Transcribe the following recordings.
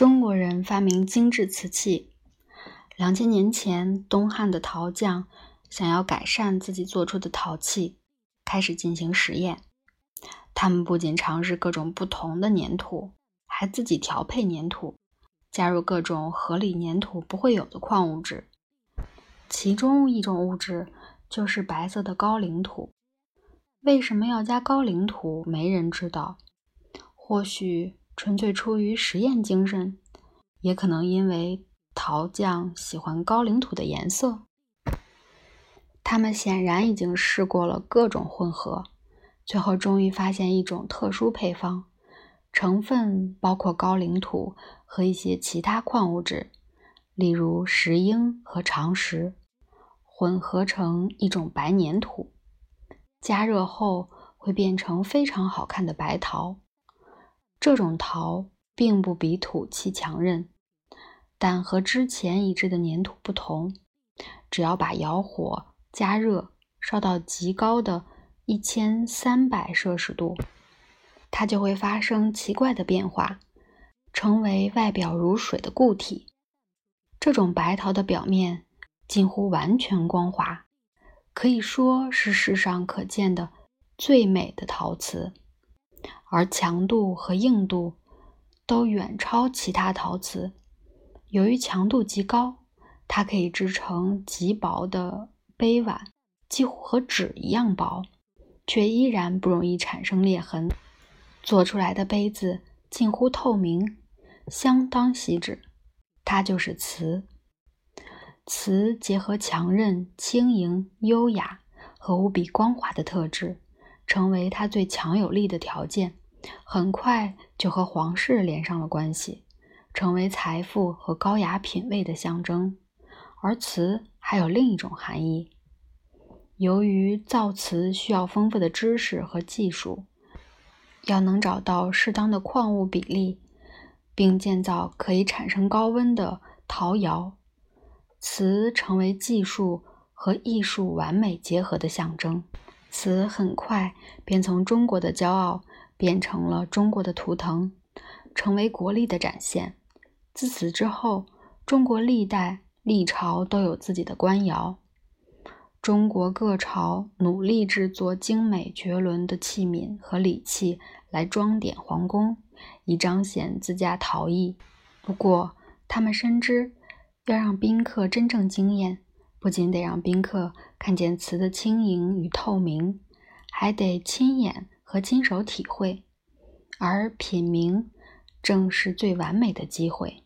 中国人发明精致瓷器。两千年前，东汉的陶匠想要改善自己做出的陶器，开始进行实验。他们不仅尝试各种不同的粘土，还自己调配粘土，加入各种合理粘土不会有的矿物质。其中一种物质就是白色的高岭土。为什么要加高岭土？没人知道。或许纯粹出于实验精神，也可能因为陶匠喜欢高岭土的颜色。他们显然已经试过了各种混合，最后终于发现一种特殊配方，成分包括高岭土和一些其他矿物质，例如石英和长石，混合成一种白粘土。加热后会变成非常好看的白陶。这种陶并不比土器强韧，但和之前已知的粘土不同，只要把窑火加热，烧到极高的一千三百摄氏度，它就会发生奇怪的变化，成为外表如水的固体。这种白陶的表面近乎完全光滑，可以说是世上可见的最美的陶瓷。而强度和硬度都远超其他陶瓷。由于强度极高，它可以制成极薄的杯碗，几乎和纸一样薄，却依然不容易产生裂痕。做出来的杯子近乎透明，相当细致。它就是瓷。瓷结合强韧、轻盈、优雅和无比光滑的特质，成为它最强有力的条件。很快就和皇室连上了关系，成为财富和高雅品味的象征。而瓷还有另一种含义：由于造瓷需要丰富的知识和技术，要能找到适当的矿物比例，并建造可以产生高温的陶窑，瓷成为技术和艺术完美结合的象征。此很快便从中国的骄傲。变成了中国的图腾，成为国力的展现。自此之后，中国历代历朝都有自己的官窑。中国各朝努力制作精美绝伦的器皿和礼器来装点皇宫，以彰显自家陶艺。不过，他们深知，要让宾客真正惊艳，不仅得让宾客看见瓷的轻盈与透明，还得亲眼。和亲手体会，而品茗正是最完美的机会。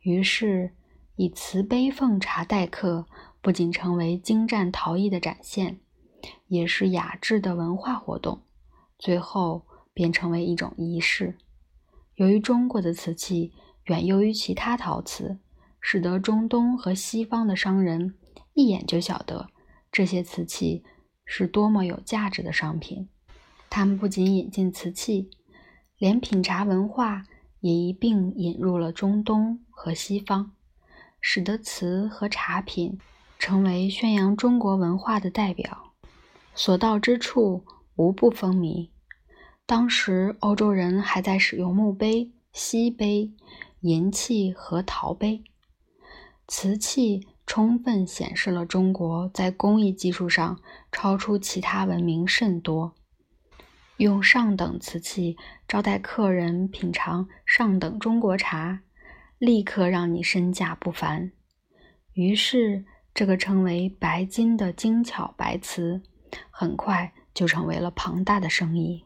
于是，以瓷杯奉茶待客，不仅成为精湛陶艺的展现，也是雅致的文化活动。最后，便成为一种仪式。由于中国的瓷器远优于其他陶瓷，使得中东和西方的商人一眼就晓得这些瓷器是多么有价值的商品。他们不仅引进瓷器，连品茶文化也一并引入了中东和西方，使得瓷和茶品成为宣扬中国文化的代表，所到之处无不风靡。当时欧洲人还在使用墓碑、锡杯、银器和陶杯，瓷器充分显示了中国在工艺技术上超出其他文明甚多。用上等瓷器招待客人品尝上等中国茶，立刻让你身价不凡。于是，这个称为“白金”的精巧白瓷，很快就成为了庞大的生意。